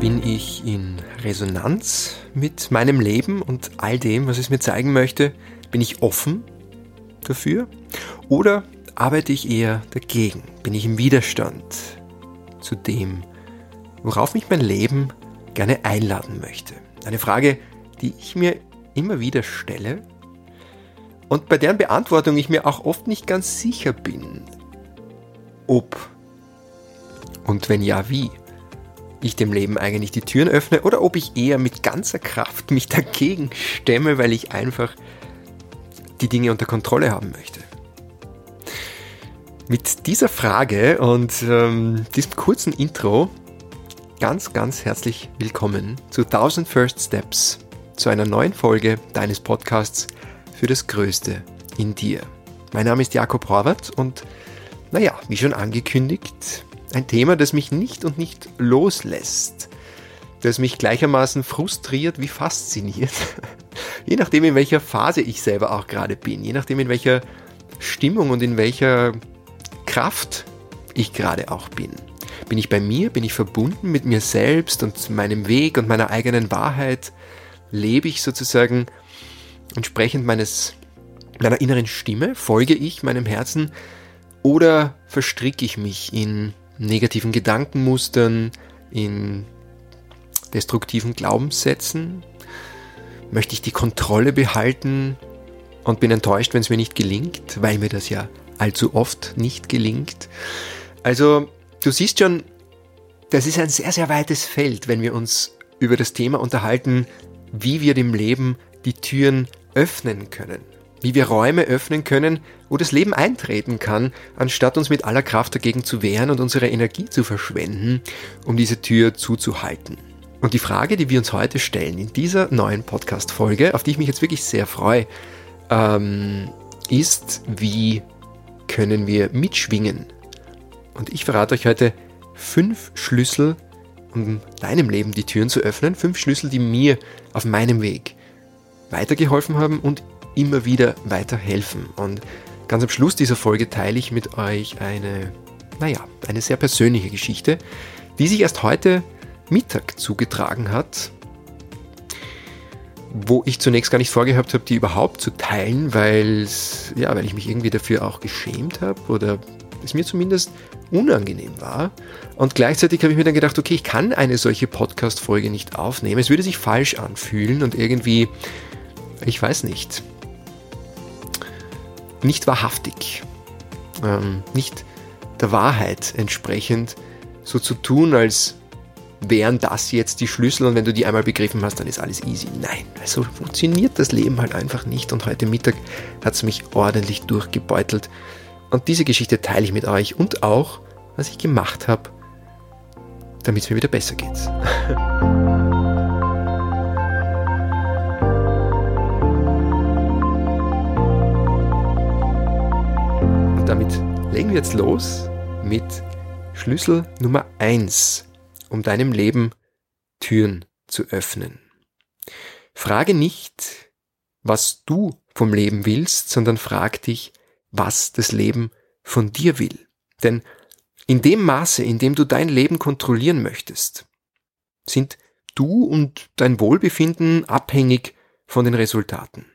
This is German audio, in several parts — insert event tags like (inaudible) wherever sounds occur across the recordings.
Bin ich in Resonanz mit meinem Leben und all dem, was es mir zeigen möchte? Bin ich offen dafür? Oder arbeite ich eher dagegen? Bin ich im Widerstand zu dem, worauf mich mein Leben gerne einladen möchte? Eine Frage, die ich mir immer wieder stelle und bei deren Beantwortung ich mir auch oft nicht ganz sicher bin, ob und wenn ja, wie ich dem Leben eigentlich die Türen öffne oder ob ich eher mit ganzer Kraft mich dagegen stemme, weil ich einfach die Dinge unter Kontrolle haben möchte. Mit dieser Frage und ähm, diesem kurzen Intro ganz, ganz herzlich willkommen zu 1000 First Steps, zu einer neuen Folge deines Podcasts für das Größte in dir. Mein Name ist Jakob Horvath und naja, wie schon angekündigt, ein Thema, das mich nicht und nicht loslässt, das mich gleichermaßen frustriert wie fasziniert, (laughs) je nachdem in welcher Phase ich selber auch gerade bin, je nachdem in welcher Stimmung und in welcher Kraft ich gerade auch bin. Bin ich bei mir? Bin ich verbunden mit mir selbst und meinem Weg und meiner eigenen Wahrheit? Lebe ich sozusagen entsprechend meines, meiner inneren Stimme? Folge ich meinem Herzen? Oder verstricke ich mich in negativen Gedankenmustern, in destruktiven Glaubenssätzen? Möchte ich die Kontrolle behalten und bin enttäuscht, wenn es mir nicht gelingt, weil mir das ja allzu oft nicht gelingt. Also du siehst schon, das ist ein sehr, sehr weites Feld, wenn wir uns über das Thema unterhalten, wie wir dem Leben die Türen öffnen können. Wie wir Räume öffnen können, wo das Leben eintreten kann, anstatt uns mit aller Kraft dagegen zu wehren und unsere Energie zu verschwenden, um diese Tür zuzuhalten. Und die Frage, die wir uns heute stellen in dieser neuen Podcast-Folge, auf die ich mich jetzt wirklich sehr freue, ähm, ist, wie können wir mitschwingen. Und ich verrate euch heute fünf Schlüssel, um deinem Leben die Türen zu öffnen. Fünf Schlüssel, die mir auf meinem Weg weitergeholfen haben und immer wieder weiterhelfen. Und ganz am Schluss dieser Folge teile ich mit euch eine, naja, eine sehr persönliche Geschichte, die sich erst heute Mittag zugetragen hat wo ich zunächst gar nicht vorgehabt habe, die überhaupt zu teilen, weil ja, weil ich mich irgendwie dafür auch geschämt habe oder es mir zumindest unangenehm war. Und gleichzeitig habe ich mir dann gedacht, okay, ich kann eine solche Podcast-Folge nicht aufnehmen. Es würde sich falsch anfühlen und irgendwie, ich weiß nicht, nicht wahrhaftig, ähm, nicht der Wahrheit entsprechend so zu tun, als wären das jetzt die Schlüssel und wenn du die einmal begriffen hast, dann ist alles easy. Nein, so funktioniert das Leben halt einfach nicht und heute Mittag hat es mich ordentlich durchgebeutelt. Und diese Geschichte teile ich mit euch und auch, was ich gemacht habe, damit es mir wieder besser geht. (laughs) und damit legen wir jetzt los mit Schlüssel Nummer 1 um deinem Leben Türen zu öffnen. Frage nicht, was du vom Leben willst, sondern frag dich, was das Leben von dir will. Denn in dem Maße, in dem du dein Leben kontrollieren möchtest, sind du und dein Wohlbefinden abhängig von den Resultaten.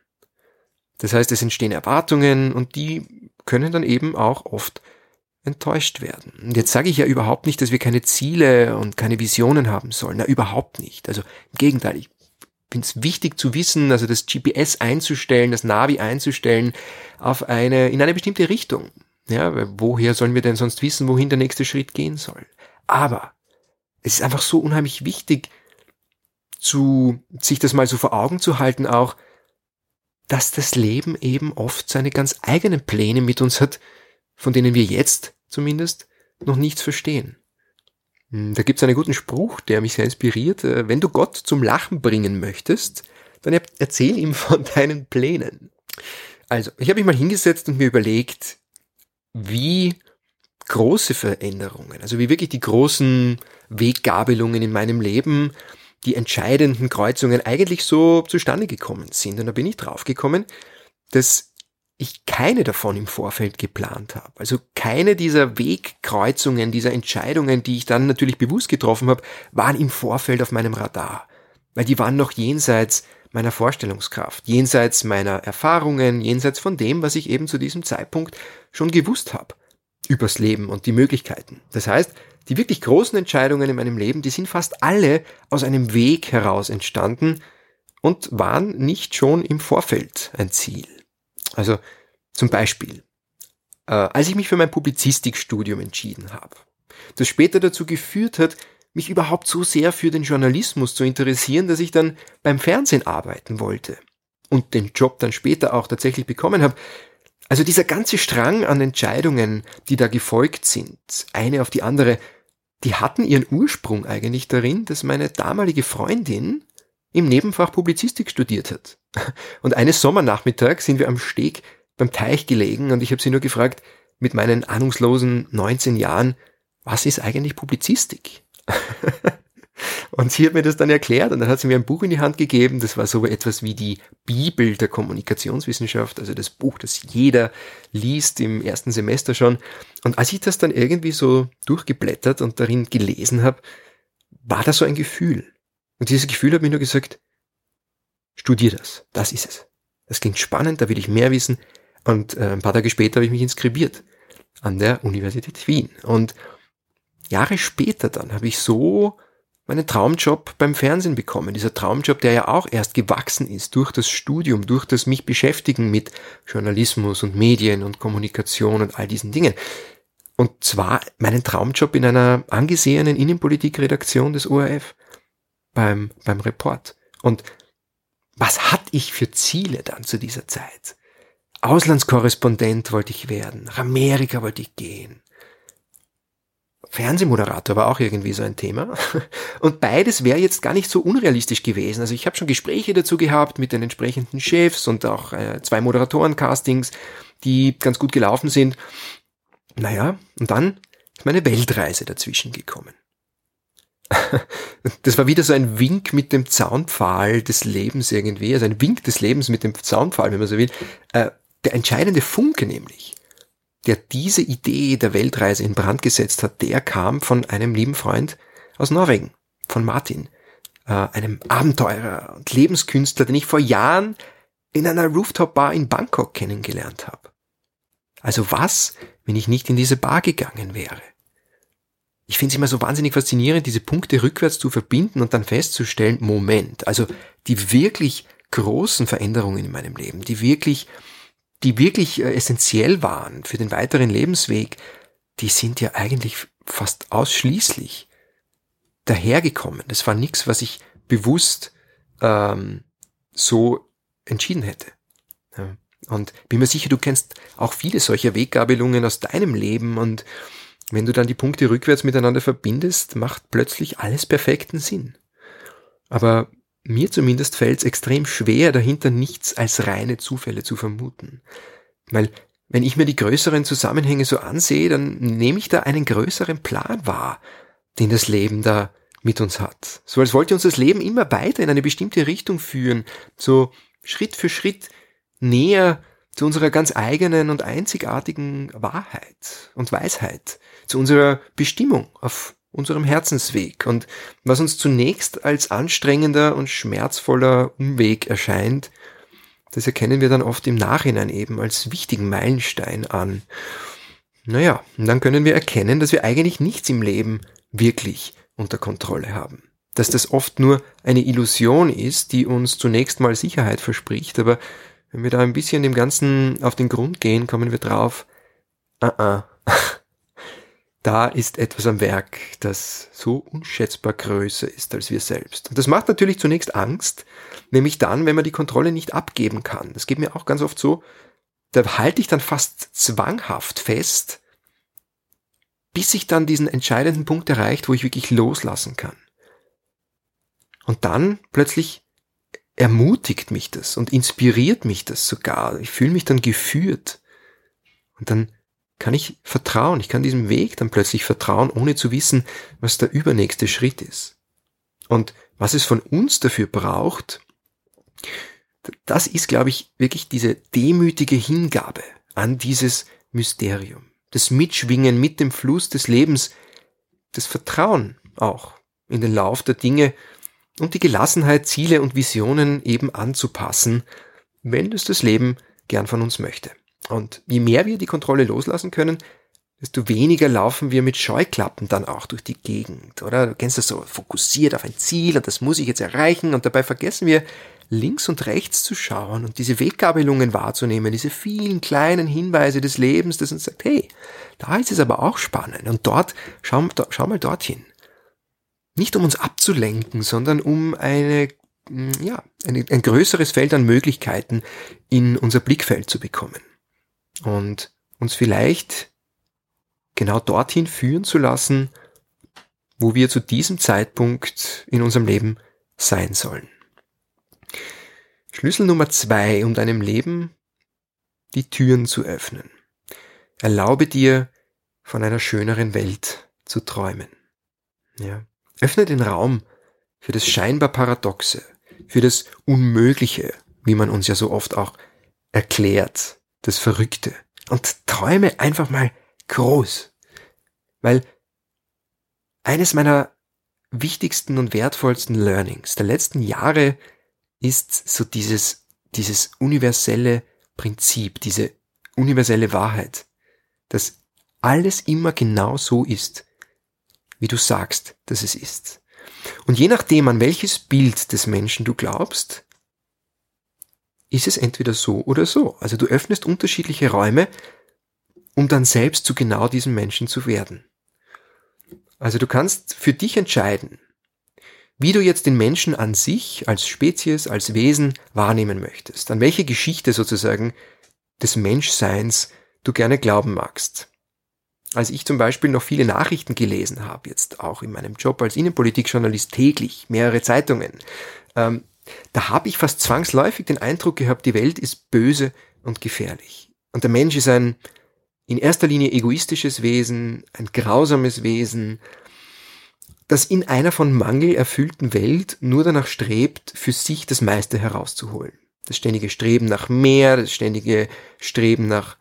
Das heißt, es entstehen Erwartungen und die können dann eben auch oft enttäuscht werden. Und jetzt sage ich ja überhaupt nicht, dass wir keine Ziele und keine Visionen haben sollen. Na, überhaupt nicht. Also im Gegenteil, ich finde es wichtig zu wissen, also das GPS einzustellen, das Navi einzustellen auf eine, in eine bestimmte Richtung. Ja, woher sollen wir denn sonst wissen, wohin der nächste Schritt gehen soll? Aber es ist einfach so unheimlich wichtig, zu, sich das mal so vor Augen zu halten auch, dass das Leben eben oft seine ganz eigenen Pläne mit uns hat, von denen wir jetzt zumindest noch nichts verstehen. Hm, da gibt es einen guten Spruch, der mich sehr inspiriert. Äh, wenn du Gott zum Lachen bringen möchtest, dann erzähl ihm von deinen Plänen. Also, ich habe mich mal hingesetzt und mir überlegt, wie große Veränderungen, also wie wirklich die großen Weggabelungen in meinem Leben die entscheidenden Kreuzungen eigentlich so zustande gekommen sind. Und da bin ich draufgekommen, dass ich keine davon im Vorfeld geplant habe. Also keine dieser Wegkreuzungen, dieser Entscheidungen, die ich dann natürlich bewusst getroffen habe, waren im Vorfeld auf meinem Radar. Weil die waren noch jenseits meiner Vorstellungskraft, jenseits meiner Erfahrungen, jenseits von dem, was ich eben zu diesem Zeitpunkt schon gewusst habe übers Leben und die Möglichkeiten. Das heißt, die wirklich großen Entscheidungen in meinem Leben, die sind fast alle aus einem Weg heraus entstanden und waren nicht schon im Vorfeld ein Ziel. Also zum Beispiel, äh, als ich mich für mein Publizistikstudium entschieden habe, das später dazu geführt hat, mich überhaupt so sehr für den Journalismus zu interessieren, dass ich dann beim Fernsehen arbeiten wollte und den Job dann später auch tatsächlich bekommen habe. Also dieser ganze Strang an Entscheidungen, die da gefolgt sind, eine auf die andere, die hatten ihren Ursprung eigentlich darin, dass meine damalige Freundin im Nebenfach Publizistik studiert hat. Und eines Sommernachmittags sind wir am Steg beim Teich gelegen und ich habe sie nur gefragt, mit meinen ahnungslosen 19 Jahren, was ist eigentlich Publizistik? (laughs) und sie hat mir das dann erklärt und dann hat sie mir ein Buch in die Hand gegeben. Das war so etwas wie die Bibel der Kommunikationswissenschaft, also das Buch, das jeder liest im ersten Semester schon. Und als ich das dann irgendwie so durchgeblättert und darin gelesen habe, war da so ein Gefühl. Und dieses Gefühl hat mir nur gesagt, studier das, das ist es. Das klingt spannend, da will ich mehr wissen. Und äh, ein paar Tage später habe ich mich inskribiert an der Universität Wien. Und Jahre später dann habe ich so meinen Traumjob beim Fernsehen bekommen. Dieser Traumjob, der ja auch erst gewachsen ist durch das Studium, durch das mich beschäftigen mit Journalismus und Medien und Kommunikation und all diesen Dingen. Und zwar meinen Traumjob in einer angesehenen Innenpolitikredaktion des ORF beim, beim Report. Und was hatte ich für Ziele dann zu dieser Zeit? Auslandskorrespondent wollte ich werden, nach Amerika wollte ich gehen, Fernsehmoderator war auch irgendwie so ein Thema. (laughs) Und beides wäre jetzt gar nicht so unrealistisch gewesen. Also ich habe schon Gespräche dazu gehabt mit den entsprechenden Chefs und auch äh, zwei Moderatoren-Castings, die ganz gut gelaufen sind. Naja, und dann ist meine Weltreise dazwischen gekommen. (laughs) Das war wieder so ein Wink mit dem Zaunpfahl des Lebens irgendwie, also ein Wink des Lebens mit dem Zaunpfahl, wenn man so will. Äh, der entscheidende Funke nämlich der diese Idee der Weltreise in Brand gesetzt hat, der kam von einem lieben Freund aus Norwegen, von Martin, äh, einem Abenteurer und Lebenskünstler, den ich vor Jahren in einer Rooftop-Bar in Bangkok kennengelernt habe. Also was, wenn ich nicht in diese Bar gegangen wäre? Ich finde es immer so wahnsinnig faszinierend, diese Punkte rückwärts zu verbinden und dann festzustellen, Moment, also die wirklich großen Veränderungen in meinem Leben, die wirklich die wirklich äh, essentiell waren für den weiteren Lebensweg, die sind ja eigentlich fast ausschließlich dahergekommen. Das war nichts, was ich bewusst ähm, so entschieden hätte. Ja. Und bin mir sicher, du kennst auch viele solcher Weggabelungen aus deinem Leben und wenn du dann die Punkte rückwärts miteinander verbindest, macht plötzlich alles perfekten Sinn. Aber mir zumindest fällt es extrem schwer, dahinter nichts als reine Zufälle zu vermuten. Weil wenn ich mir die größeren Zusammenhänge so ansehe, dann nehme ich da einen größeren Plan wahr, den das Leben da mit uns hat. So als wollte uns das Leben immer weiter in eine bestimmte Richtung führen, so Schritt für Schritt näher zu unserer ganz eigenen und einzigartigen Wahrheit und Weisheit, zu unserer Bestimmung auf unserem Herzensweg und was uns zunächst als anstrengender und schmerzvoller Umweg erscheint, das erkennen wir dann oft im Nachhinein eben als wichtigen Meilenstein an. Naja, und dann können wir erkennen, dass wir eigentlich nichts im Leben wirklich unter Kontrolle haben. Dass das oft nur eine Illusion ist, die uns zunächst mal Sicherheit verspricht, aber wenn wir da ein bisschen dem Ganzen auf den Grund gehen, kommen wir drauf, ah, ah, (laughs) da ist etwas am Werk, das so unschätzbar größer ist als wir selbst. Und das macht natürlich zunächst Angst, nämlich dann, wenn man die Kontrolle nicht abgeben kann. Das geht mir auch ganz oft so, da halte ich dann fast zwanghaft fest, bis ich dann diesen entscheidenden Punkt erreicht, wo ich wirklich loslassen kann. Und dann plötzlich ermutigt mich das und inspiriert mich das sogar. Ich fühle mich dann geführt. Und dann kann ich vertrauen. Ich kann diesem Weg dann plötzlich vertrauen, ohne zu wissen, was der übernächste Schritt ist. Und was es von uns dafür braucht, das ist, glaube ich, wirklich diese demütige Hingabe an dieses Mysterium. Das Mitschwingen mit dem Fluss des Lebens, das Vertrauen auch in den Lauf der Dinge und die Gelassenheit, Ziele und Visionen eben anzupassen, wenn es das Leben gern von uns möchte. Und je mehr wir die Kontrolle loslassen können, desto weniger laufen wir mit Scheuklappen dann auch durch die Gegend, oder? Du kennst das so, fokussiert auf ein Ziel und das muss ich jetzt erreichen und dabei vergessen wir, links und rechts zu schauen und diese Weggabelungen wahrzunehmen, diese vielen kleinen Hinweise des Lebens, das uns sagt, hey, da ist es aber auch spannend und dort, schau, schau mal dorthin. Nicht um uns abzulenken, sondern um eine, hm, ja, eine, ein größeres Feld an Möglichkeiten in unser Blickfeld zu bekommen und uns vielleicht genau dorthin führen zu lassen, wo wir zu diesem Zeitpunkt in unserem Leben sein sollen. Schlüssel Nummer zwei, um deinem Leben die Türen zu öffnen. Erlaube dir, von einer schöneren Welt zu träumen. Ja. Öffne den Raum für das scheinbar Paradoxe, für das Unmögliche, wie man uns ja so oft auch erklärt, das Verrückte. Und träume einfach mal groß. Weil eines meiner wichtigsten und wertvollsten Learnings der letzten Jahre ist so dieses, dieses universelle Prinzip, diese universelle Wahrheit, dass alles immer genau so ist, wie du sagst, dass es ist. Und je nachdem, an welches Bild des Menschen du glaubst, ist es entweder so oder so. Also du öffnest unterschiedliche Räume, um dann selbst zu genau diesem Menschen zu werden. Also du kannst für dich entscheiden, wie du jetzt den Menschen an sich, als Spezies, als Wesen wahrnehmen möchtest, an welche Geschichte sozusagen des Menschseins du gerne glauben magst. Als ich zum Beispiel noch viele Nachrichten gelesen habe, jetzt auch in meinem Job als Innenpolitikjournalist täglich, mehrere Zeitungen, ähm, da habe ich fast zwangsläufig den Eindruck gehabt, die Welt ist böse und gefährlich. Und der Mensch ist ein in erster Linie egoistisches Wesen, ein grausames Wesen, das in einer von Mangel erfüllten Welt nur danach strebt, für sich das meiste herauszuholen. Das ständige Streben nach mehr, das ständige Streben nach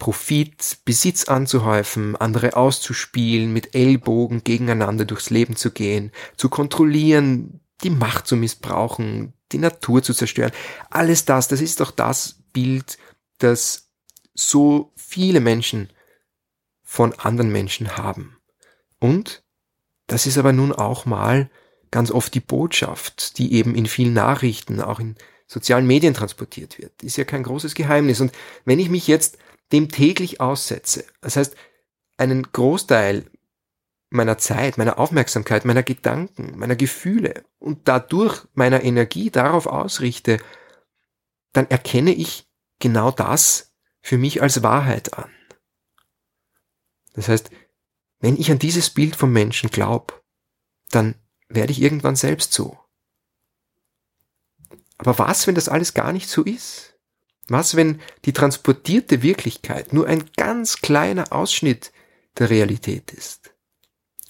Profit, Besitz anzuhäufen, andere auszuspielen, mit Ellbogen gegeneinander durchs Leben zu gehen, zu kontrollieren, die Macht zu missbrauchen, die Natur zu zerstören. Alles das, das ist doch das Bild, das so viele Menschen von anderen Menschen haben. Und das ist aber nun auch mal ganz oft die Botschaft, die eben in vielen Nachrichten, auch in sozialen Medien transportiert wird. Ist ja kein großes Geheimnis. Und wenn ich mich jetzt dem täglich aussetze, das heißt, einen Großteil meiner Zeit, meiner Aufmerksamkeit, meiner Gedanken, meiner Gefühle und dadurch meiner Energie darauf ausrichte, dann erkenne ich genau das für mich als Wahrheit an. Das heißt, wenn ich an dieses Bild vom Menschen glaub, dann werde ich irgendwann selbst so. Aber was, wenn das alles gar nicht so ist? Was, wenn die transportierte Wirklichkeit nur ein ganz kleiner Ausschnitt der Realität ist?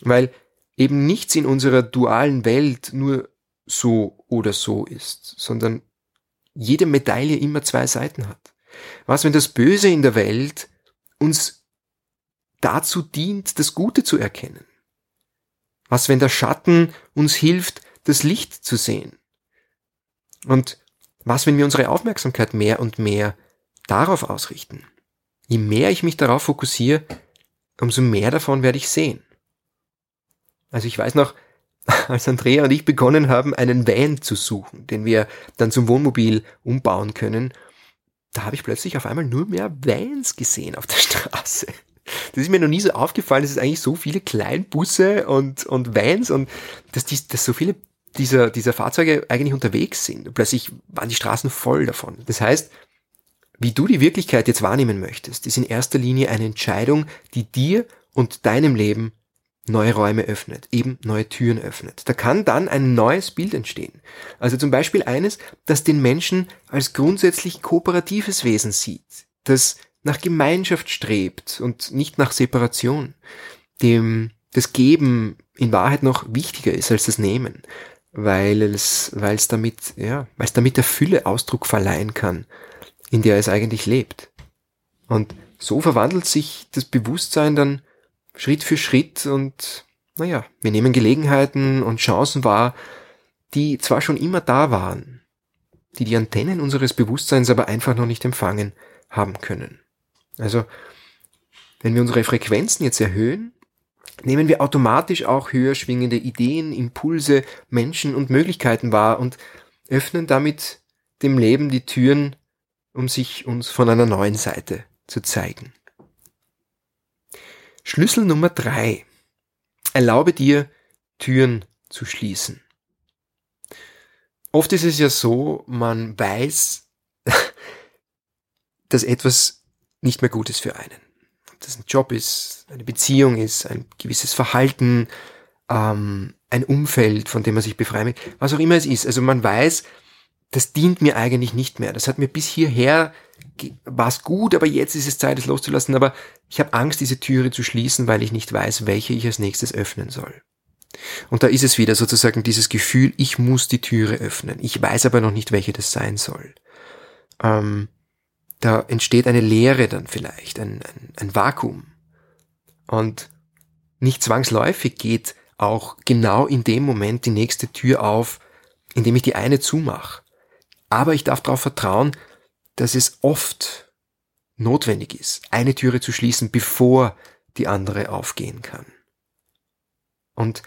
Weil eben nichts in unserer dualen Welt nur so oder so ist, sondern jede Medaille immer zwei Seiten hat. Was, wenn das Böse in der Welt uns dazu dient, das Gute zu erkennen? Was, wenn der Schatten uns hilft, das Licht zu sehen? Und was, wenn wir unsere Aufmerksamkeit mehr und mehr darauf ausrichten? Je mehr ich mich darauf fokussiere, umso mehr davon werde ich sehen. Also ich weiß noch, (laughs) als Andrea und ich begonnen haben, einen Van zu suchen, den wir dann zum Wohnmobil umbauen können, da habe ich plötzlich auf einmal nur mehr Vans gesehen auf der (laughs) Straße. Das ist mir noch nie so aufgefallen, dass es eigentlich so viele Kleinbusse und, und Vans und dass, die, dass so viele dieser, dieser Fahrzeuge eigentlich unterwegs sind. Plötzlich waren die Straßen voll davon. Das heißt, wie du die Wirklichkeit jetzt wahrnehmen möchtest, ist in erster Linie eine Entscheidung, die dir und deinem Leben neue Räume öffnet, eben neue Türen öffnet. Da kann dann ein neues Bild entstehen. Also zum Beispiel eines, das den Menschen als grundsätzlich kooperatives Wesen sieht, das nach Gemeinschaft strebt und nicht nach Separation, dem das Geben in Wahrheit noch wichtiger ist als das Nehmen, weil es, weil es damit, ja, weil es damit der Fülle Ausdruck verleihen kann, in der es eigentlich lebt. Und so verwandelt sich das Bewusstsein dann Schritt für Schritt und, naja, wir nehmen Gelegenheiten und Chancen wahr, die zwar schon immer da waren, die die Antennen unseres Bewusstseins aber einfach noch nicht empfangen haben können. Also, wenn wir unsere Frequenzen jetzt erhöhen, nehmen wir automatisch auch höher schwingende Ideen, Impulse, Menschen und Möglichkeiten wahr und öffnen damit dem Leben die Türen, um sich uns von einer neuen Seite zu zeigen. Schlüssel Nummer drei. Erlaube dir, Türen zu schließen. Oft ist es ja so, man weiß, (laughs) dass etwas nicht mehr gut ist für einen. Das ein Job ist, eine Beziehung ist, ein gewisses Verhalten, ähm, ein Umfeld, von dem man sich befreien will, was auch immer es ist. Also man weiß, das dient mir eigentlich nicht mehr. Das hat mir bis hierher war es gut, aber jetzt ist es Zeit, es loszulassen. Aber ich habe Angst, diese Türe zu schließen, weil ich nicht weiß, welche ich als nächstes öffnen soll. Und da ist es wieder sozusagen dieses Gefühl, ich muss die Türe öffnen. Ich weiß aber noch nicht, welche das sein soll. Ähm, da entsteht eine Leere dann vielleicht, ein, ein, ein Vakuum. Und nicht zwangsläufig geht auch genau in dem Moment die nächste Tür auf, indem ich die eine zumache. Aber ich darf darauf vertrauen, dass es oft notwendig ist, eine Türe zu schließen, bevor die andere aufgehen kann. Und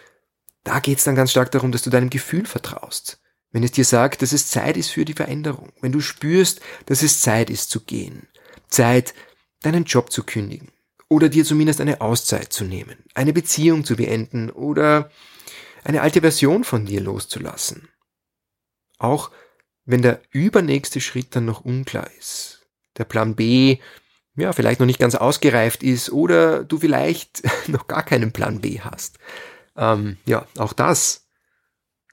da geht es dann ganz stark darum, dass du deinem Gefühl vertraust. Wenn es dir sagt, dass es Zeit ist für die Veränderung, wenn du spürst, dass es Zeit ist zu gehen, Zeit, deinen Job zu kündigen oder dir zumindest eine Auszeit zu nehmen, eine Beziehung zu beenden oder eine alte Version von dir loszulassen. Auch wenn der übernächste Schritt dann noch unklar ist, der Plan B ja vielleicht noch nicht ganz ausgereift ist oder du vielleicht (laughs) noch gar keinen Plan B hast. Ähm, ja, auch das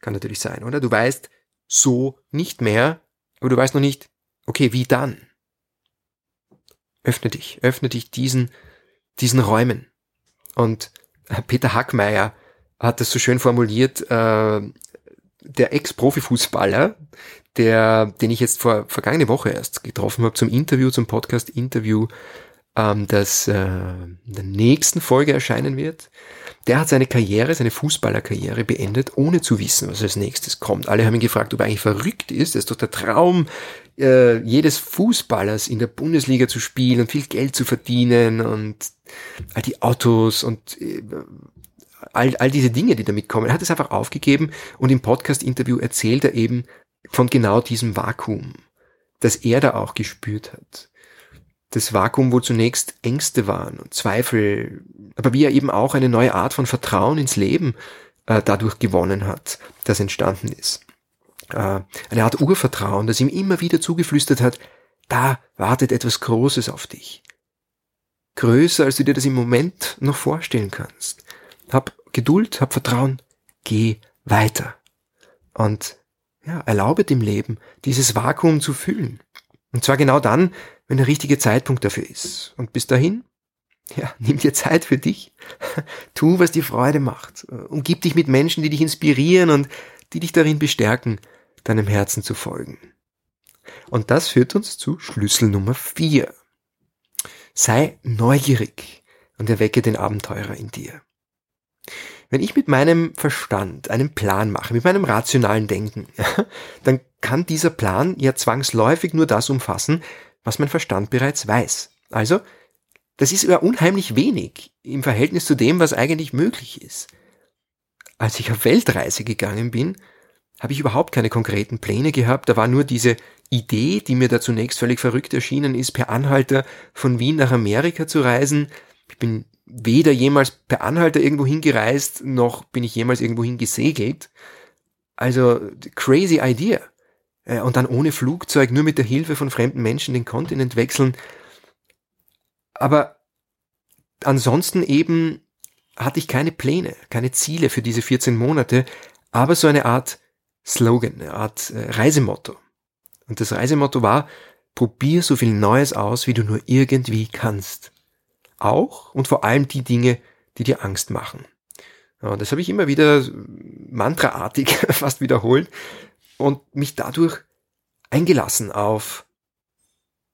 kann natürlich sein, oder? Du weißt so nicht mehr, aber du weißt noch nicht, okay, wie dann? Öffne dich, öffne dich diesen, diesen Räumen. Und Peter Hackmeier hat das so schön formuliert, äh, der Ex-Profifußballer, der, den ich jetzt vor vergangene Woche erst getroffen habe zum Interview, zum Podcast-Interview, ähm, das äh, in der nächsten Folge erscheinen wird. Der hat seine Karriere, seine Fußballerkarriere beendet, ohne zu wissen, was als nächstes kommt. Alle haben ihn gefragt, ob er eigentlich verrückt ist. Das ist doch der Traum äh, jedes Fußballers in der Bundesliga zu spielen und viel Geld zu verdienen und all die Autos und äh, all, all diese Dinge, die damit kommen. Er hat es einfach aufgegeben und im Podcast-Interview erzählt er eben von genau diesem Vakuum, das er da auch gespürt hat das Vakuum, wo zunächst Ängste waren und Zweifel, aber wie er eben auch eine neue Art von Vertrauen ins Leben äh, dadurch gewonnen hat, das entstanden ist. Äh, eine Art Urvertrauen, das ihm immer wieder zugeflüstert hat, da wartet etwas Großes auf dich. Größer, als du dir das im Moment noch vorstellen kannst. Hab Geduld, hab Vertrauen, geh weiter. Und ja, erlaube dem Leben, dieses Vakuum zu füllen. Und zwar genau dann, wenn der richtige Zeitpunkt dafür ist. Und bis dahin, ja, (laughs) nimm dir Zeit für dich. (laughs) tu, was dir Freude macht. Umgib dich mit Menschen, die dich inspirieren und die dich darin bestärken, deinem Herzen zu folgen. Und das führt uns zu Schlüssel Nummer vier. Sei neugierig und erwecke den Abenteurer in dir. Wenn ich mit meinem Verstand einen Plan mache, mit meinem rationalen Denken, dann kann dieser Plan ja zwangsläufig nur das umfassen, was mein Verstand bereits weiß. Also, das ist ja unheimlich wenig im Verhältnis zu dem, was eigentlich möglich ist. Als ich auf Weltreise gegangen bin, habe ich überhaupt keine konkreten Pläne gehabt. Da war nur diese Idee, die mir da zunächst völlig verrückt erschienen ist, per Anhalter von Wien nach Amerika zu reisen. Ich bin weder jemals per Anhalter irgendwo hingereist, noch bin ich jemals irgendwo gesegelt. Also, crazy idea. Äh, und dann ohne Flugzeug, nur mit der Hilfe von fremden Menschen den Kontinent wechseln. Aber ansonsten eben hatte ich keine Pläne, keine Ziele für diese 14 Monate, aber so eine Art Slogan, eine Art äh, Reisemotto. Und das Reisemotto war, probier so viel Neues aus, wie du nur irgendwie kannst. Auch und vor allem die Dinge, die dir Angst machen. Und das habe ich immer wieder mantraartig (laughs) fast wiederholt und mich dadurch eingelassen auf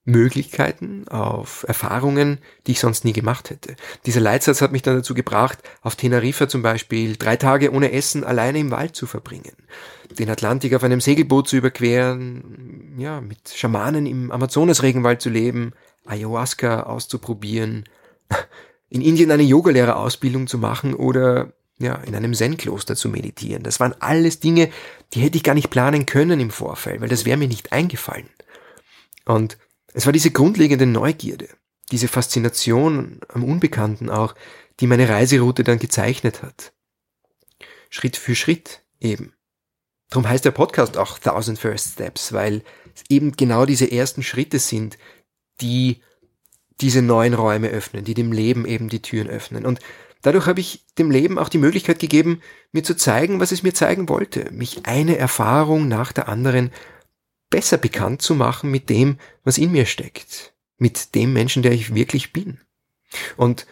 Möglichkeiten, auf Erfahrungen, die ich sonst nie gemacht hätte. Dieser Leitsatz hat mich dann dazu gebracht, auf Teneriffa zum Beispiel drei Tage ohne Essen alleine im Wald zu verbringen, den Atlantik auf einem Segelboot zu überqueren, ja, mit Schamanen im Amazonasregenwald zu leben, Ayahuasca auszuprobieren, in Indien eine Yogalehrerausbildung zu machen oder ja, in einem Zen-Kloster zu meditieren. Das waren alles Dinge, die hätte ich gar nicht planen können im Vorfeld, weil das wäre mir nicht eingefallen. Und es war diese grundlegende Neugierde, diese Faszination am Unbekannten auch, die meine Reiseroute dann gezeichnet hat. Schritt für Schritt eben. Darum heißt der Podcast auch Thousand First Steps, weil es eben genau diese ersten Schritte sind, die diese neuen Räume öffnen, die dem Leben eben die Türen öffnen. Und dadurch habe ich dem Leben auch die Möglichkeit gegeben, mir zu zeigen, was es mir zeigen wollte, mich eine Erfahrung nach der anderen besser bekannt zu machen mit dem, was in mir steckt, mit dem Menschen, der ich wirklich bin. Und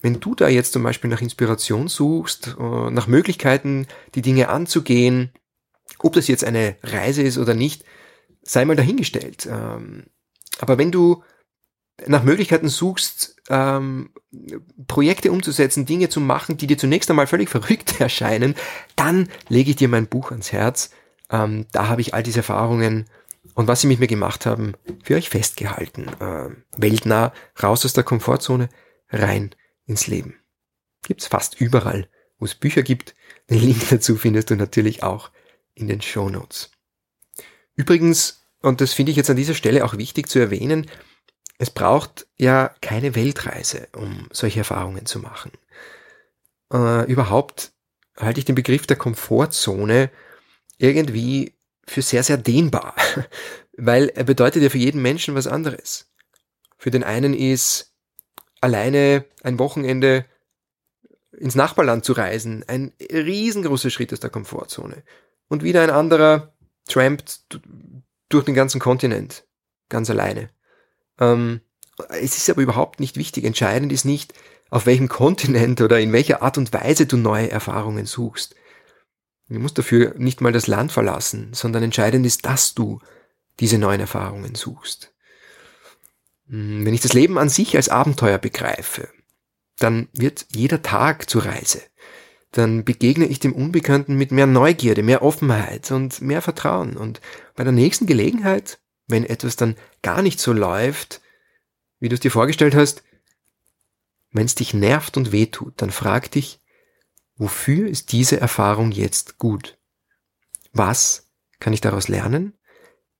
wenn du da jetzt zum Beispiel nach Inspiration suchst, äh, nach Möglichkeiten, die Dinge anzugehen, ob das jetzt eine Reise ist oder nicht, sei mal dahingestellt. Ähm, aber wenn du nach Möglichkeiten suchst, ähm, Projekte umzusetzen, Dinge zu machen, die dir zunächst einmal völlig (laughs) verrückt erscheinen, dann lege ich dir mein Buch ans Herz, ähm, da habe ich all diese Erfahrungen und was sie mit mir gemacht haben, für euch festgehalten. Äh, weltnah, raus aus der Komfortzone, rein ins Leben. Gibt's fast überall, wo es Bücher gibt. Den Link (laughs) dazu findest du natürlich auch in den Show Notes. Übrigens, und das finde ich jetzt an dieser Stelle auch wichtig zu erwähnen, es braucht ja keine Weltreise, um solche Erfahrungen zu machen. Äh, überhaupt halte ich den Begriff der Komfortzone irgendwie für sehr, sehr dehnbar, (laughs) weil er bedeutet ja für jeden Menschen was anderes. Für den einen ist alleine ein Wochenende ins Nachbarland zu reisen ein riesengroßer Schritt aus der Komfortzone. Und wieder ein anderer trampt durch den ganzen Kontinent, ganz alleine. Ähm, es ist aber überhaupt nicht wichtig. Entscheidend ist nicht, auf welchem Kontinent oder in welcher Art und Weise du neue Erfahrungen suchst. Du musst dafür nicht mal das Land verlassen, sondern entscheidend ist, dass du diese neuen Erfahrungen suchst. Hm, wenn ich das Leben an sich als Abenteuer begreife, dann wird jeder Tag zur Reise. Dann begegne ich dem Unbekannten mit mehr Neugierde, mehr Offenheit und mehr Vertrauen. Und bei der nächsten Gelegenheit, wenn etwas dann gar nicht so läuft, wie du es dir vorgestellt hast, wenn es dich nervt und wehtut, dann frag dich, Wofür ist diese Erfahrung jetzt gut? Was kann ich daraus lernen?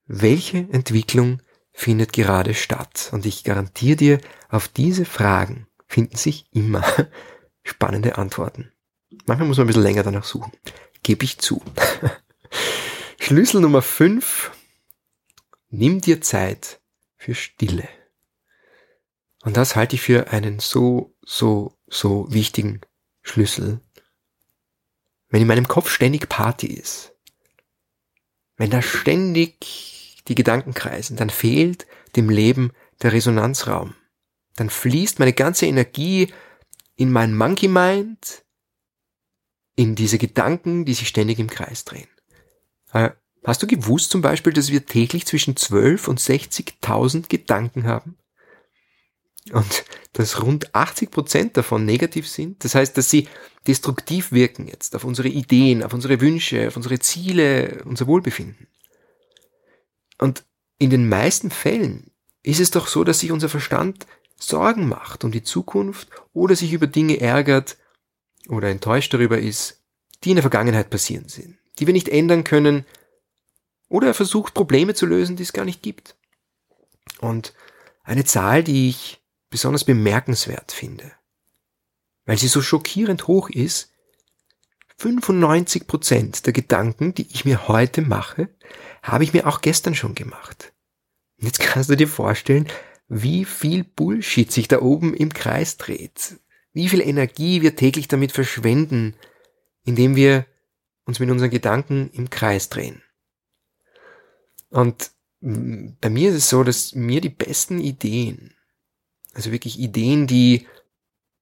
Welche Entwicklung findet gerade statt? Und ich garantiere dir, auf diese Fragen finden sich immer (laughs) spannende Antworten. Manchmal muss man ein bisschen länger danach suchen. Gebe ich zu. (laughs) Schlüssel Nummer 5. Nimm dir Zeit für Stille. Und das halte ich für einen so, so, so wichtigen Schlüssel wenn in meinem Kopf ständig Party ist, wenn da ständig die Gedanken kreisen, dann fehlt dem Leben der Resonanzraum. Dann fließt meine ganze Energie in mein Monkey Mind, in diese Gedanken, die sich ständig im Kreis drehen. Hast du gewusst zum Beispiel, dass wir täglich zwischen 12 und 60.000 Gedanken haben? Und dass rund 80 Prozent davon negativ sind. Das heißt, dass sie destruktiv wirken jetzt auf unsere Ideen, auf unsere Wünsche, auf unsere Ziele, unser Wohlbefinden. Und in den meisten Fällen ist es doch so, dass sich unser Verstand Sorgen macht um die Zukunft oder sich über Dinge ärgert oder enttäuscht darüber ist, die in der Vergangenheit passieren sind, die wir nicht ändern können oder er versucht Probleme zu lösen, die es gar nicht gibt. Und eine Zahl, die ich besonders bemerkenswert finde, weil sie so schockierend hoch ist, 95 Prozent der Gedanken, die ich mir heute mache, habe ich mir auch gestern schon gemacht. Und jetzt kannst du dir vorstellen, wie viel Bullshit sich da oben im Kreis dreht. Wie viel Energie wir täglich damit verschwenden, indem wir uns mit unseren Gedanken im Kreis drehen. Und bei mir ist es so, dass mir die besten Ideen also wirklich Ideen, die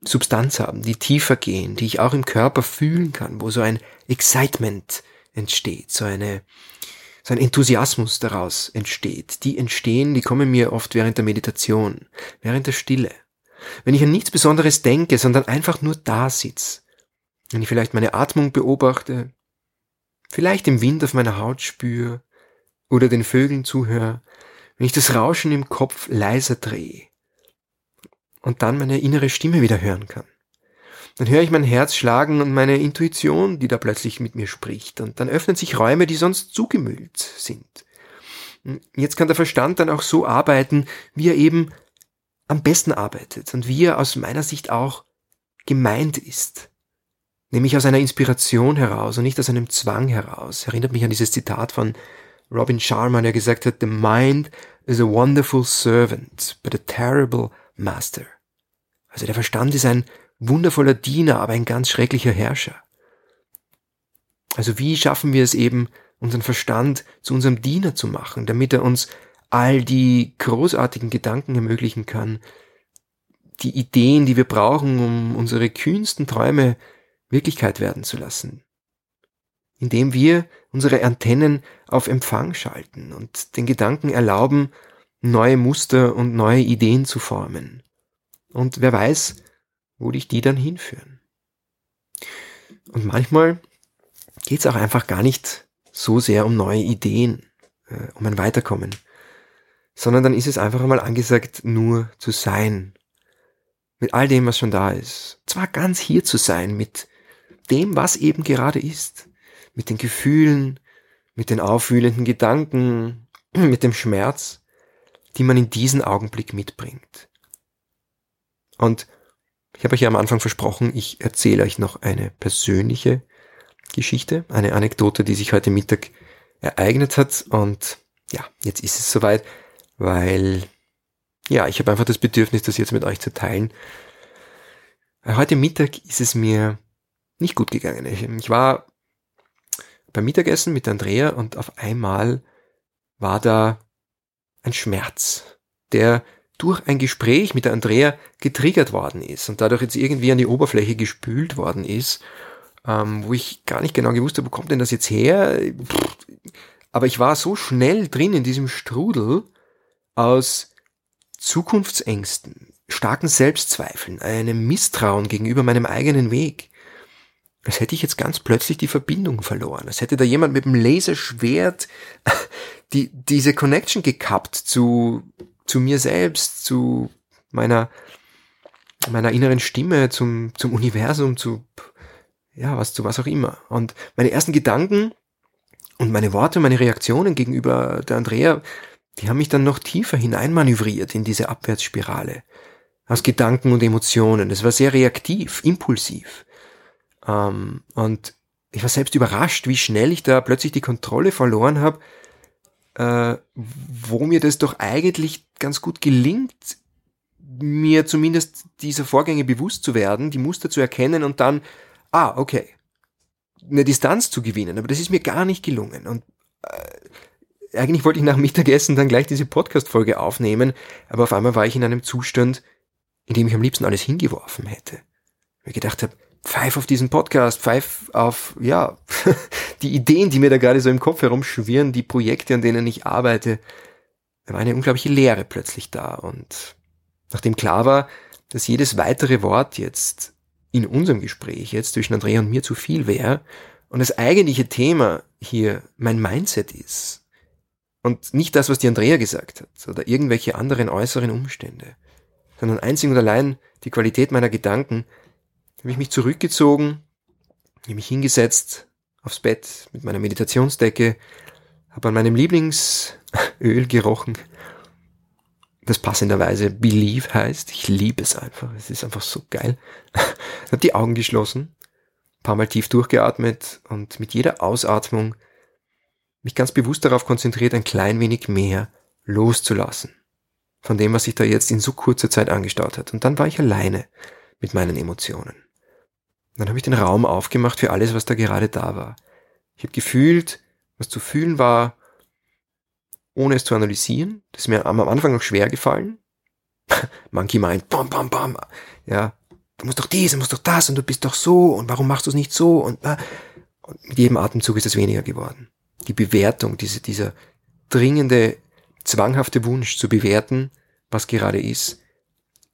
Substanz haben, die tiefer gehen, die ich auch im Körper fühlen kann, wo so ein Excitement entsteht, so eine, so ein Enthusiasmus daraus entsteht. Die entstehen, die kommen mir oft während der Meditation, während der Stille. Wenn ich an nichts Besonderes denke, sondern einfach nur da sitz, wenn ich vielleicht meine Atmung beobachte, vielleicht den Wind auf meiner Haut spüre oder den Vögeln zuhöre, wenn ich das Rauschen im Kopf leiser drehe und dann meine innere Stimme wieder hören kann. Dann höre ich mein Herz schlagen und meine Intuition, die da plötzlich mit mir spricht. Und dann öffnen sich Räume, die sonst zugemüllt sind. Jetzt kann der Verstand dann auch so arbeiten, wie er eben am besten arbeitet und wie er aus meiner Sicht auch gemeint ist. Nämlich aus einer Inspiration heraus und nicht aus einem Zwang heraus. Erinnert mich an dieses Zitat von Robin Sharma, der gesagt hat, The mind is a wonderful servant, but a terrible master. Also der Verstand ist ein wundervoller Diener, aber ein ganz schrecklicher Herrscher. Also wie schaffen wir es eben, unseren Verstand zu unserem Diener zu machen, damit er uns all die großartigen Gedanken ermöglichen kann, die Ideen, die wir brauchen, um unsere kühnsten Träume Wirklichkeit werden zu lassen. Indem wir unsere Antennen auf Empfang schalten und den Gedanken erlauben, neue Muster und neue Ideen zu formen. Und wer weiß, wo dich die dann hinführen. Und manchmal geht es auch einfach gar nicht so sehr um neue Ideen, äh, um ein Weiterkommen sondern dann ist es einfach einmal angesagt, nur zu sein. Mit all dem, was schon da ist. Zwar ganz hier zu sein, mit dem, was eben gerade ist. Mit den Gefühlen, mit den aufwühlenden Gedanken, (clears throat) mit dem Schmerz, die man in diesen Augenblick mitbringt. Und ich habe euch ja am Anfang versprochen, ich erzähle euch noch eine persönliche Geschichte, eine Anekdote, die sich heute Mittag ereignet hat. Und ja, jetzt ist es soweit weil ja, ich habe einfach das Bedürfnis, das jetzt mit euch zu teilen. Heute Mittag ist es mir nicht gut gegangen. Ich, war beim Mittagessen mit Andrea und auf einmal war da ein Schmerz, der durch ein Gespräch mit der Andrea getriggert worden ist und dadurch jetzt irgendwie an die Oberfläche gespült worden ist, ähm, wo ich gar nicht genau gewusst habe, wo kommt denn das jetzt her? Aber ich war so schnell drin in diesem Strudel, aus Zukunftsängsten, starken Selbstzweifeln, einem Misstrauen gegenüber meinem eigenen Weg, als hätte ich jetzt ganz plötzlich die Verbindung verloren. Als hätte da jemand mit dem Laserschwert (laughs) die, diese Connection gekappt zu, zu mir selbst, zu meiner, meiner inneren Stimme, zum, zum Universum, zu, ja, was, zu was auch immer. Und meine ersten Gedanken und meine Worte, meine Reaktionen gegenüber der Andrea die haben mich dann noch tiefer hineinmanövriert in diese Abwärtsspirale. Aus Gedanken und Emotionen. Es war sehr reaktiv, impulsiv. Ähm, und ich war selbst überrascht, wie schnell ich da plötzlich die Kontrolle verloren habe, äh, wo mir das doch eigentlich ganz gut gelingt, mir zumindest dieser Vorgänge bewusst zu werden, die Muster zu erkennen und dann, ah, okay, eine Distanz zu gewinnen. Aber das ist mir gar nicht gelungen. Und äh, eigentlich wollte ich nach Mittagessen dann gleich diese Podcast-Folge aufnehmen, aber auf einmal war ich in einem Zustand, in dem ich am liebsten alles hingeworfen hätte. Ich gedacht habe, pfeif auf diesen Podcast, pfeif auf, ja, (laughs) die Ideen, die mir da gerade so im Kopf herumschwirren, die Projekte, an denen ich arbeite. Da war eine unglaubliche Leere plötzlich da und nachdem klar war, dass jedes weitere Wort jetzt in unserem Gespräch jetzt zwischen Andrea und mir zu viel wäre und das eigentliche Thema hier mein Mindset ist, und nicht das, was die Andrea gesagt hat oder irgendwelche anderen äußeren Umstände, sondern einzig und allein die Qualität meiner Gedanken, habe ich mich zurückgezogen, habe mich hingesetzt aufs Bett mit meiner Meditationsdecke, habe an meinem Lieblingsöl gerochen, das passenderweise Believe heißt. Ich liebe es einfach. Es ist einfach so geil. (laughs) habe die Augen geschlossen, paar Mal tief durchgeatmet und mit jeder Ausatmung mich ganz bewusst darauf konzentriert, ein klein wenig mehr loszulassen. Von dem, was sich da jetzt in so kurzer Zeit angestaut hat. Und dann war ich alleine mit meinen Emotionen. Dann habe ich den Raum aufgemacht für alles, was da gerade da war. Ich habe gefühlt, was zu fühlen war, ohne es zu analysieren. Das ist mir am Anfang noch schwer gefallen. (laughs) Monkey Mind, bam, bam, bam. Ja, du musst doch dies, du musst doch das und du bist doch so und warum machst du es nicht so und, und mit jedem Atemzug ist es weniger geworden. Die Bewertung, diese, dieser dringende, zwanghafte Wunsch zu bewerten, was gerade ist,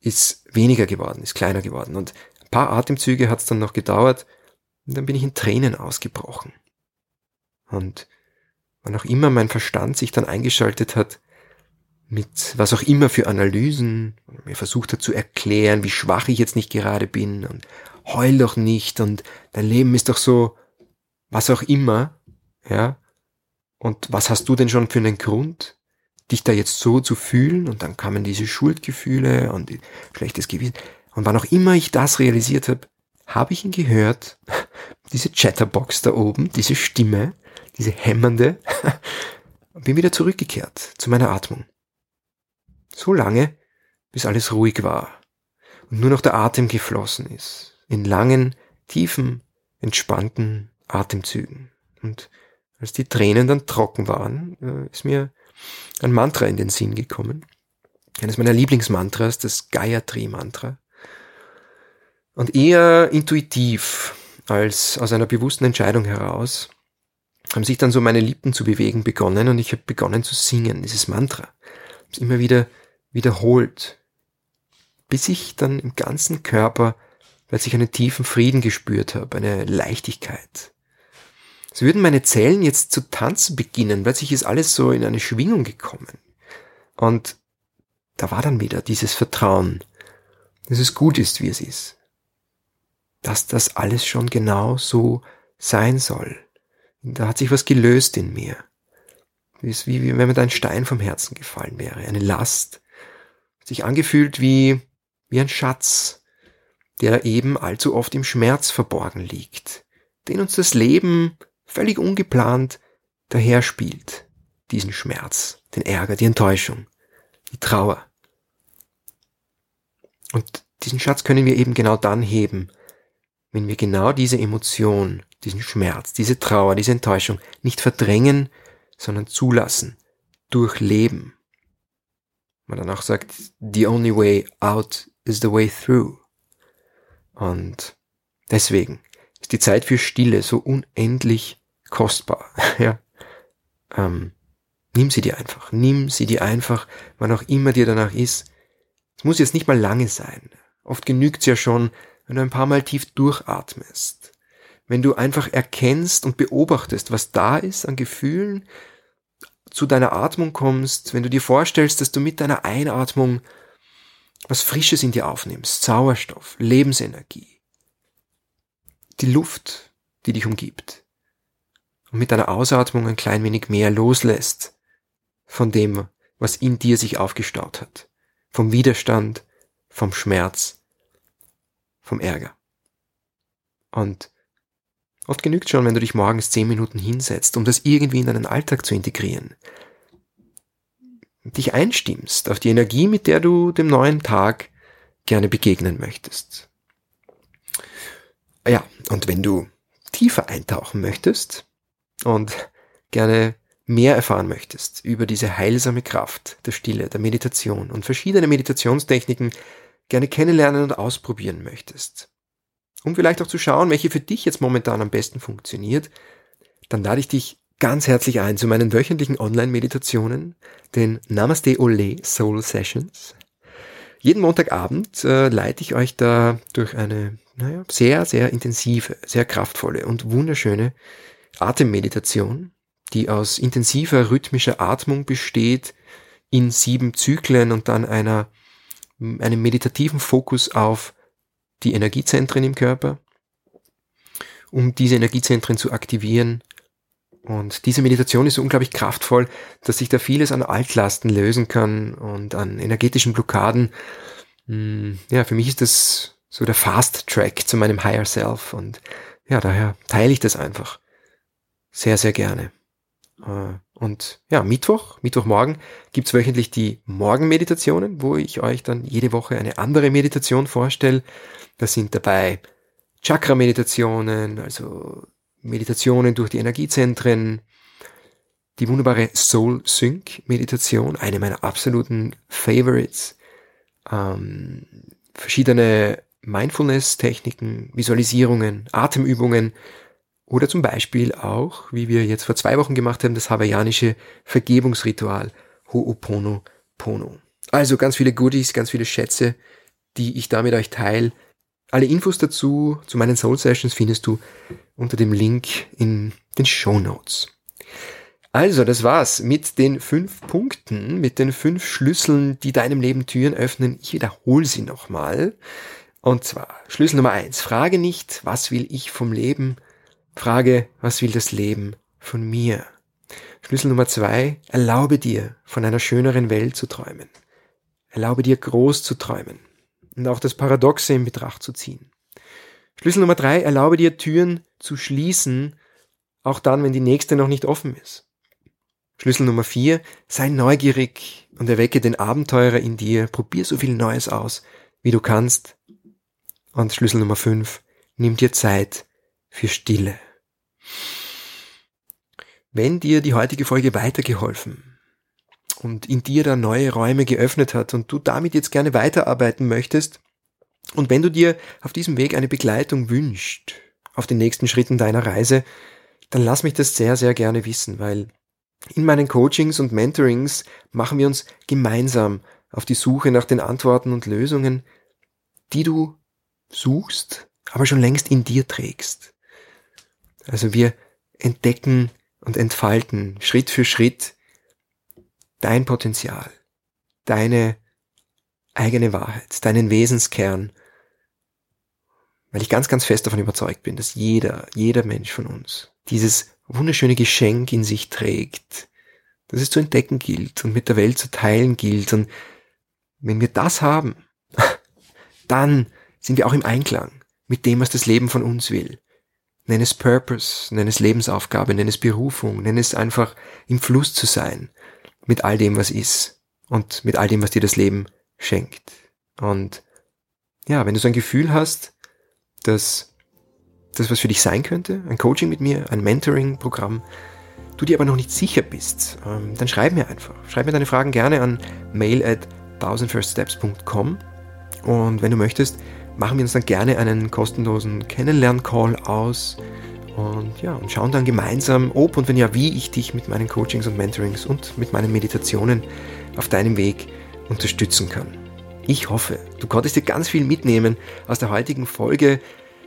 ist weniger geworden, ist kleiner geworden. Und paar Atemzüge hat es dann noch gedauert und dann bin ich in Tränen ausgebrochen. Und wann auch immer mein Verstand sich dann eingeschaltet hat, mit was auch immer für Analysen, mir versucht hat zu erklären, wie schwach ich jetzt nicht gerade bin und heul doch nicht und dein Leben ist doch so, was auch immer, ja. Und was hast du denn schon für einen Grund, dich da jetzt so zu fühlen? Und dann kamen diese Schuldgefühle und schlechtes Gewissen. Und wann auch immer ich das realisiert habe, habe ich ihn gehört, (laughs) diese Chatterbox da oben, diese Stimme, diese hämmernde, (laughs) bin wieder zurückgekehrt zu meiner Atmung. So lange, bis alles ruhig war und nur noch der Atem geflossen ist, in langen, tiefen, entspannten Atemzügen. Und als die Tränen dann trocken waren, äh, ist mir ein Mantra in den Sinn gekommen. Eines meiner Lieblingsmantras, das Gayatri-Mantra. Und eher intuitiv als aus einer bewussten Entscheidung heraus haben sich dann so meine Lippen zu bewegen begonnen und ich habe begonnen zu singen, dieses Mantra. Es immer wieder wiederholt, bis ich dann im ganzen Körper plötzlich einen tiefen Frieden gespürt habe, eine Leichtigkeit. Es würden meine Zellen jetzt zu tanzen beginnen, plötzlich ist alles so in eine Schwingung gekommen. Und da war dann wieder dieses Vertrauen, dass es gut ist, wie es ist. Dass das alles schon genau so sein soll. Da hat sich was gelöst in mir. Wie, wie wenn mir da ein Stein vom Herzen gefallen wäre, eine Last. Sich angefühlt wie, wie ein Schatz, der eben allzu oft im Schmerz verborgen liegt, den uns das Leben völlig ungeplant daherspielt. Diesen Schmerz, den Ärger, die Enttäuschung, die Trauer. Und diesen Schatz können wir eben genau dann heben, wenn wir genau diese Emotion, diesen Schmerz, diese Trauer, diese Enttäuschung nicht verdrängen, sondern zulassen, durchleben. Man dann auch sagt, the only way out is the way through. Und deswegen ist die Zeit für Stille so unendlich kostbar. (laughs) ja. Ähm, nimm sie dir einfach. Nimm sie dir einfach, wann auch immer dir danach ist. Es muss jetzt nicht mal lange sein. Oft genügt's ja schon, wenn du ein paar Mal tief durchatmest. Wenn du einfach erkennst und beobachtest, was da ist an Gefühlen, zu deiner Atmung kommst, wenn du dir vorstellst, dass du mit deiner Einatmung was Frisches in dir aufnimmst, Sauerstoff, Lebensenergie, die Luft, die dich umgibt, und mit deiner Ausatmung ein klein wenig mehr loslässt von dem, was in dir sich aufgestaut hat, vom Widerstand, vom Schmerz, vom Ärger. Und oft genügt schon, wenn du dich morgens zehn Minuten hinsetzt, um das irgendwie in deinen Alltag zu integrieren. Dich einstimmst auf die Energie, mit der du dem neuen Tag gerne begegnen möchtest. Ja, und wenn du tiefer eintauchen möchtest, und gerne mehr erfahren möchtest über diese heilsame Kraft der Stille, der Meditation und verschiedene Meditationstechniken gerne kennenlernen und ausprobieren möchtest, um vielleicht auch zu schauen, welche für dich jetzt momentan am besten funktioniert, dann lade ich dich ganz herzlich ein zu meinen wöchentlichen Online-Meditationen, den Namaste Ole Soul Sessions. Jeden Montagabend äh, leite ich euch da durch eine naja, sehr, sehr intensive, sehr kraftvolle und wunderschöne Atemmeditation, die aus intensiver rhythmischer Atmung besteht, in sieben Zyklen und dann einer, einem meditativen Fokus auf die Energiezentren im Körper, um diese Energiezentren zu aktivieren. Und diese Meditation ist so unglaublich kraftvoll, dass sich da vieles an Altlasten lösen kann und an energetischen Blockaden. Hm, ja, für mich ist das so der Fast Track zu meinem Higher Self und ja, daher teile ich das einfach sehr, sehr gerne. Und ja, Mittwoch, Mittwochmorgen gibt's wöchentlich die Morgenmeditationen, wo ich euch dann jede Woche eine andere Meditation vorstelle. Da sind dabei Chakra-Meditationen, also Meditationen durch die Energiezentren, die wunderbare Soul Sync Meditation, eine meiner absoluten Favorites, ähm, verschiedene Mindfulness-Techniken, Visualisierungen, Atemübungen oder zum Beispiel auch, wie wir jetzt vor zwei Wochen gemacht haben, das hawaiianische Vergebungsritual Ho'oponopono. Also ganz viele Goodies, ganz viele Schätze, die ich da mit euch teile. Alle Infos dazu, zu meinen Soul Sessions findest du unter dem Link in den Show Notes. Also, das war's mit den fünf Punkten, mit den fünf Schlüsseln, die deinem Leben Türen öffnen. Ich wiederhole sie nochmal. Und zwar Schlüssel Nummer eins. Frage nicht, was will ich vom Leben? Frage, was will das Leben von mir? Schlüssel Nummer zwei. Erlaube dir, von einer schöneren Welt zu träumen. Erlaube dir, groß zu träumen und auch das Paradoxe in Betracht zu ziehen. Schlüssel Nummer drei. Erlaube dir, Türen zu schließen, auch dann, wenn die nächste noch nicht offen ist. Schlüssel Nummer vier, sei neugierig und erwecke den Abenteurer in dir. Probier so viel Neues aus, wie du kannst. Und Schlüssel Nummer fünf, nimm dir Zeit für Stille. Wenn dir die heutige Folge weitergeholfen und in dir da neue Räume geöffnet hat und du damit jetzt gerne weiterarbeiten möchtest, und wenn du dir auf diesem Weg eine Begleitung wünscht, auf den nächsten Schritten deiner Reise, dann lass mich das sehr, sehr gerne wissen, weil in meinen Coachings und Mentorings machen wir uns gemeinsam auf die Suche nach den Antworten und Lösungen, die du suchst, aber schon längst in dir trägst. Also wir entdecken und entfalten Schritt für Schritt dein Potenzial, deine eigene Wahrheit, deinen Wesenskern, weil ich ganz, ganz fest davon überzeugt bin, dass jeder, jeder Mensch von uns dieses wunderschöne Geschenk in sich trägt, das es zu entdecken gilt und mit der Welt zu teilen gilt. Und wenn wir das haben, (laughs) dann sind wir auch im Einklang mit dem, was das Leben von uns will. Nenn es Purpose, nenn es Lebensaufgabe, nenn es Berufung, nenn es einfach im Fluss zu sein mit all dem, was ist und mit all dem, was dir das Leben schenkt. Und ja, wenn du so ein Gefühl hast, dass das was für dich sein könnte, ein Coaching mit mir, ein Mentoring-Programm, du dir aber noch nicht sicher bist, ähm, dann schreib mir einfach. Schreib mir deine Fragen gerne an mail at thousandfirststeps.com und wenn du möchtest, machen wir uns dann gerne einen kostenlosen Kennenlern-Call aus und ja, und schauen dann gemeinsam, ob und wenn ja, wie ich dich mit meinen Coachings und Mentorings und mit meinen Meditationen auf deinem Weg unterstützen kann. Ich hoffe, du konntest dir ganz viel mitnehmen aus der heutigen Folge.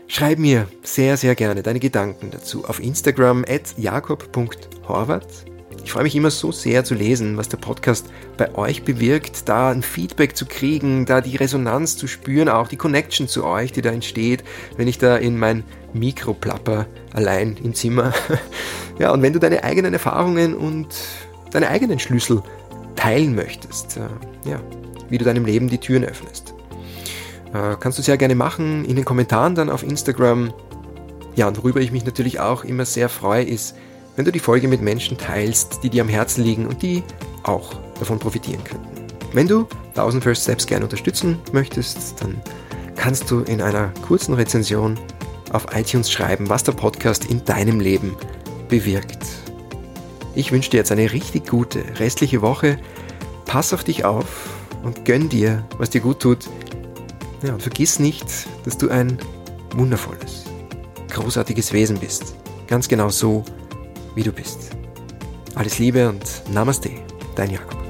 Schreib mir sehr, sehr gerne deine Gedanken dazu auf Instagram at jakob.horvath. Ich freue mich immer so sehr zu lesen, was der Podcast bei euch bewirkt, da ein Feedback zu kriegen, da die Resonanz zu spüren, auch die Connection zu euch, die da entsteht, wenn ich da in mein Mikro plapper, allein im Zimmer. (laughs) Ja, und wenn du deine eigenen Erfahrungen und deine eigenen Schlüssel teilen möchtest, äh, ja, wie du deinem Leben die Türen öffnest. Äh, kannst du sehr gerne machen, in den Kommentaren dann auf Instagram. Ja, und worüber ich mich natürlich auch immer sehr freue, ist, wenn du die Folge mit Menschen teilst, die dir am Herzen liegen und die auch davon profitieren könnten. Wenn du 1000 First Steps gerne unterstützen möchtest, dann kannst du in einer kurzen Rezension auf iTunes schreiben, was der Podcast in deinem Leben bewirkt. Ich wünsche dir jetzt eine richtig gute restliche Woche. Pass auf dich auf und gönn dir, was dir gut tut. Ja, und vergiss nicht, dass du ein wundervolles, großartiges Wesen bist. Ganz genau so, wie du bist. Alles Liebe und Namaste, dein Jakob.